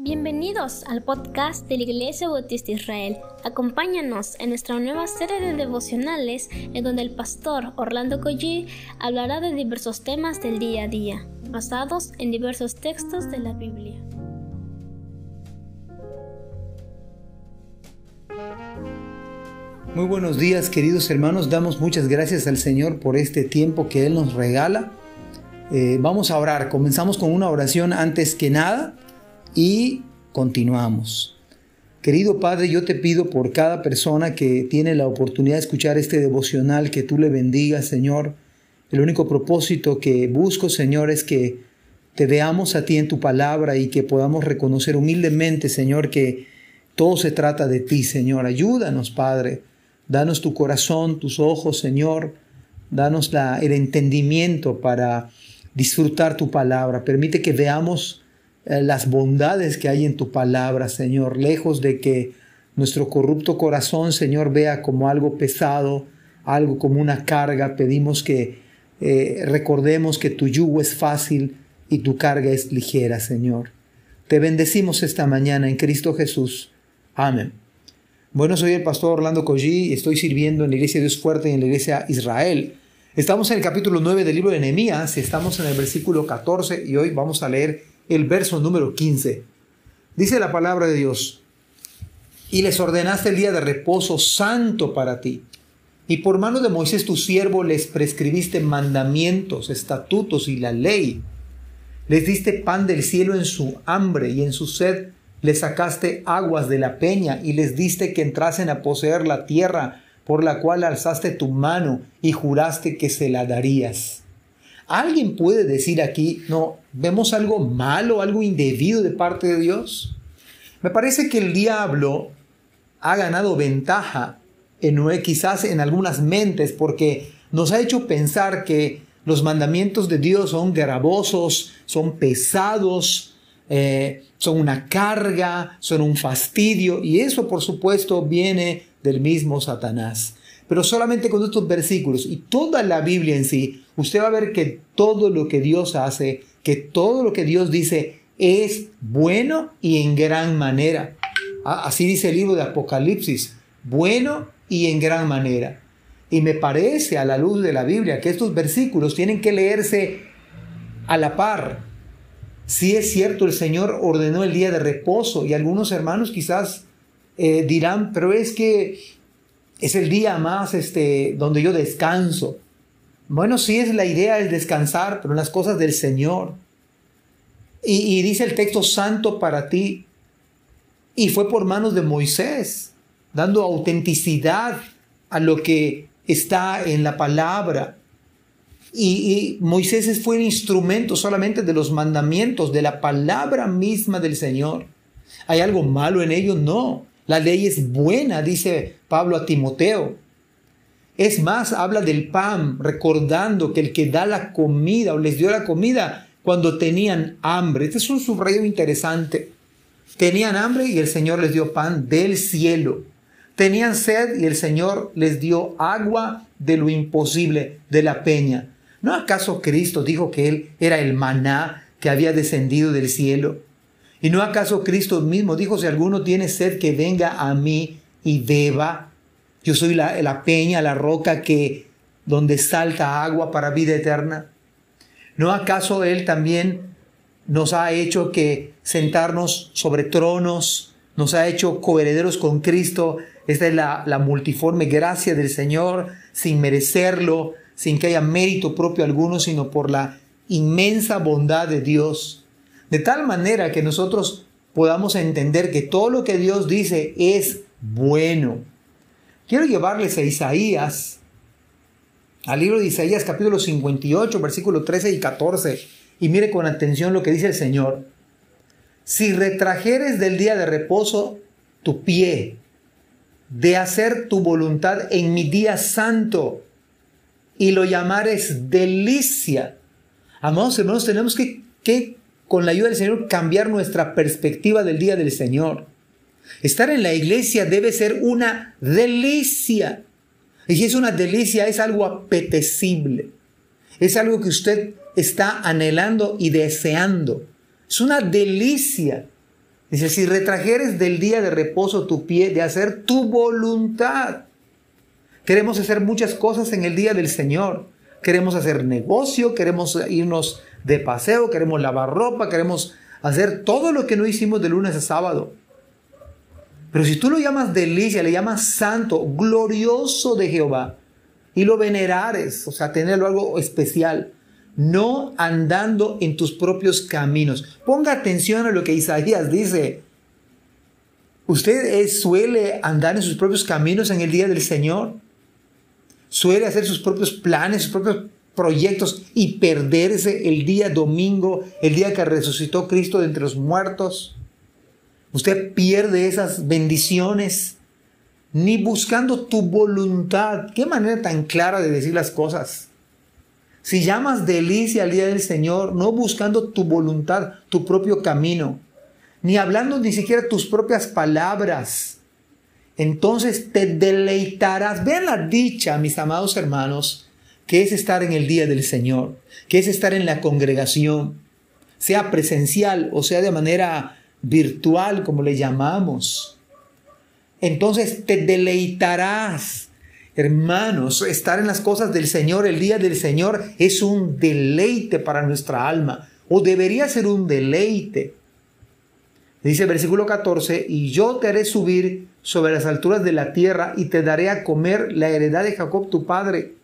Bienvenidos al podcast de la Iglesia Bautista Israel. Acompáñanos en nuestra nueva serie de devocionales en donde el pastor Orlando Collie hablará de diversos temas del día a día, basados en diversos textos de la Biblia. Muy buenos días queridos hermanos, damos muchas gracias al Señor por este tiempo que Él nos regala. Eh, vamos a orar, comenzamos con una oración antes que nada y continuamos. Querido Padre, yo te pido por cada persona que tiene la oportunidad de escuchar este devocional, que tú le bendigas, Señor. El único propósito que busco, Señor, es que te veamos a ti en tu palabra y que podamos reconocer humildemente, Señor, que todo se trata de ti, Señor. Ayúdanos, Padre. Danos tu corazón, tus ojos, Señor. Danos la, el entendimiento para disfrutar tu palabra. Permite que veamos las bondades que hay en tu palabra, Señor, lejos de que nuestro corrupto corazón, Señor, vea como algo pesado, algo como una carga. Pedimos que eh, recordemos que tu yugo es fácil y tu carga es ligera, Señor. Te bendecimos esta mañana en Cristo Jesús. Amén. Bueno, soy el pastor Orlando Collí y estoy sirviendo en la Iglesia Dios Fuerte y en la Iglesia Israel. Estamos en el capítulo 9 del libro de Nehemías, estamos en el versículo 14 y hoy vamos a leer el verso número 15. Dice la palabra de Dios, y les ordenaste el día de reposo santo para ti. Y por mano de Moisés tu siervo les prescribiste mandamientos, estatutos y la ley. Les diste pan del cielo en su hambre y en su sed les sacaste aguas de la peña y les diste que entrasen a poseer la tierra por la cual alzaste tu mano y juraste que se la darías. ¿Alguien puede decir aquí, no, vemos algo malo, algo indebido de parte de Dios? Me parece que el diablo ha ganado ventaja en, quizás en algunas mentes porque nos ha hecho pensar que los mandamientos de Dios son gravosos, son pesados, eh, son una carga, son un fastidio y eso por supuesto viene del mismo Satanás. Pero solamente con estos versículos y toda la Biblia en sí, usted va a ver que todo lo que Dios hace, que todo lo que Dios dice es bueno y en gran manera. Así dice el libro de Apocalipsis, bueno y en gran manera. Y me parece a la luz de la Biblia que estos versículos tienen que leerse a la par. Si es cierto, el Señor ordenó el día de reposo y algunos hermanos quizás eh, dirán, pero es que es el día más este, donde yo descanso. Bueno, sí es la idea es descansar, pero en las cosas del Señor. Y, y dice el texto santo para ti. Y fue por manos de Moisés, dando autenticidad a lo que está en la palabra. Y, y, Moisés fue el instrumento solamente de los mandamientos, de la palabra misma del Señor. ¿Hay algo malo en ello? No. La ley es buena, dice Pablo a Timoteo. Es más, habla del pan, recordando que el que da la comida o les dio la comida cuando tenían hambre. Este es un subrayo interesante. Tenían hambre y el Señor les dio pan del cielo. Tenían sed y el Señor les dio agua de lo imposible, de la peña. ¿No acaso Cristo dijo que Él era el maná que había descendido del cielo? ¿Y no acaso Cristo mismo dijo, si alguno tiene sed, que venga a mí y beba? Yo soy la, la peña, la roca que donde salta agua para vida eterna. ¿No acaso Él también nos ha hecho que sentarnos sobre tronos, nos ha hecho coherederos con Cristo? Esta es la, la multiforme gracia del Señor, sin merecerlo, sin que haya mérito propio alguno, sino por la inmensa bondad de Dios. De tal manera que nosotros podamos entender que todo lo que Dios dice es bueno. Quiero llevarles a Isaías, al libro de Isaías capítulo 58, versículos 13 y 14, y mire con atención lo que dice el Señor. Si retrajeres del día de reposo tu pie, de hacer tu voluntad en mi día santo, y lo llamares delicia. Amados hermanos, tenemos que, que con la ayuda del Señor, cambiar nuestra perspectiva del día del Señor. Estar en la iglesia debe ser una delicia. Y si es una delicia, es algo apetecible. Es algo que usted está anhelando y deseando. Es una delicia. Dice, si retrajeres del día de reposo tu pie de hacer tu voluntad. Queremos hacer muchas cosas en el día del Señor. Queremos hacer negocio, queremos irnos de paseo, queremos lavar ropa, queremos hacer todo lo que no hicimos de lunes a sábado. Pero si tú lo llamas delicia, le llamas santo, glorioso de Jehová, y lo venerares, o sea, tenerlo algo especial, no andando en tus propios caminos. Ponga atención a lo que Isaías dice. ¿Usted suele andar en sus propios caminos en el día del Señor? ¿Suele hacer sus propios planes, sus propios proyectos y perderse el día domingo, el día que resucitó Cristo de entre los muertos? Usted pierde esas bendiciones ni buscando tu voluntad. Qué manera tan clara de decir las cosas. Si llamas delicia al día del Señor, no buscando tu voluntad, tu propio camino, ni hablando ni siquiera tus propias palabras, entonces te deleitarás. Vean la dicha, mis amados hermanos, que es estar en el día del Señor, que es estar en la congregación, sea presencial o sea de manera virtual, como le llamamos. Entonces te deleitarás Hermanos, estar en las cosas del Señor, el día del Señor, es un deleite para nuestra alma, o debería ser un deleite. Dice el versículo 14, y yo te haré subir sobre las alturas de la tierra y te daré a comer la heredad de Jacob tu padre,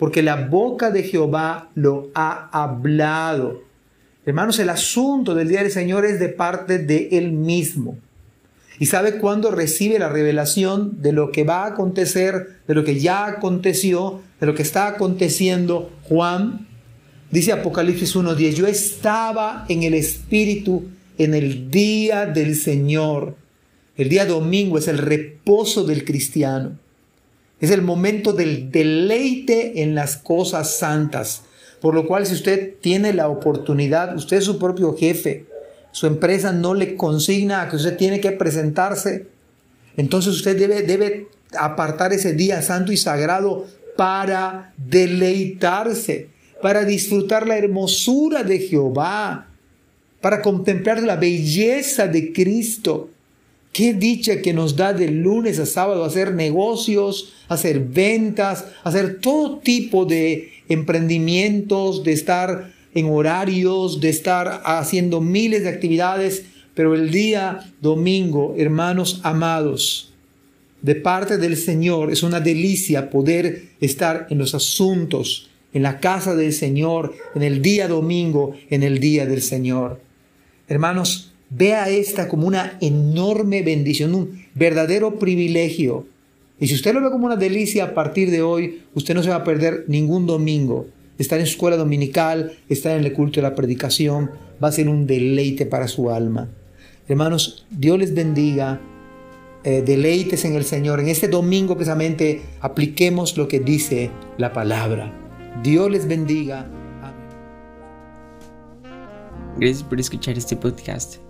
porque la boca de Jehová lo ha hablado. Hermanos, el asunto del día del Señor es de parte de Él mismo y sabe cuándo recibe la revelación de lo que va a acontecer, de lo que ya aconteció, de lo que está aconteciendo. Juan dice Apocalipsis 1.10, yo estaba en el Espíritu en el día del Señor. El día domingo es el reposo del cristiano. Es el momento del deleite en las cosas santas. Por lo cual si usted tiene la oportunidad, usted es su propio jefe, su empresa no le consigna a que usted tiene que presentarse, entonces usted debe, debe apartar ese día santo y sagrado para deleitarse, para disfrutar la hermosura de Jehová, para contemplar la belleza de Cristo. Qué dicha que nos da de lunes a sábado hacer negocios, hacer ventas, hacer todo tipo de emprendimientos, de estar en horarios, de estar haciendo miles de actividades, pero el día domingo, hermanos amados, de parte del Señor es una delicia poder estar en los asuntos, en la casa del Señor, en el día domingo, en el día del Señor. Hermanos, vea esta como una enorme bendición, un verdadero privilegio. Y si usted lo ve como una delicia a partir de hoy, usted no se va a perder ningún domingo estar en su escuela dominical, estar en el culto de la predicación, va a ser un deleite para su alma. Hermanos, Dios les bendiga, eh, deleites en el Señor. En este domingo precisamente apliquemos lo que dice la palabra. Dios les bendiga. Gracias por escuchar este podcast.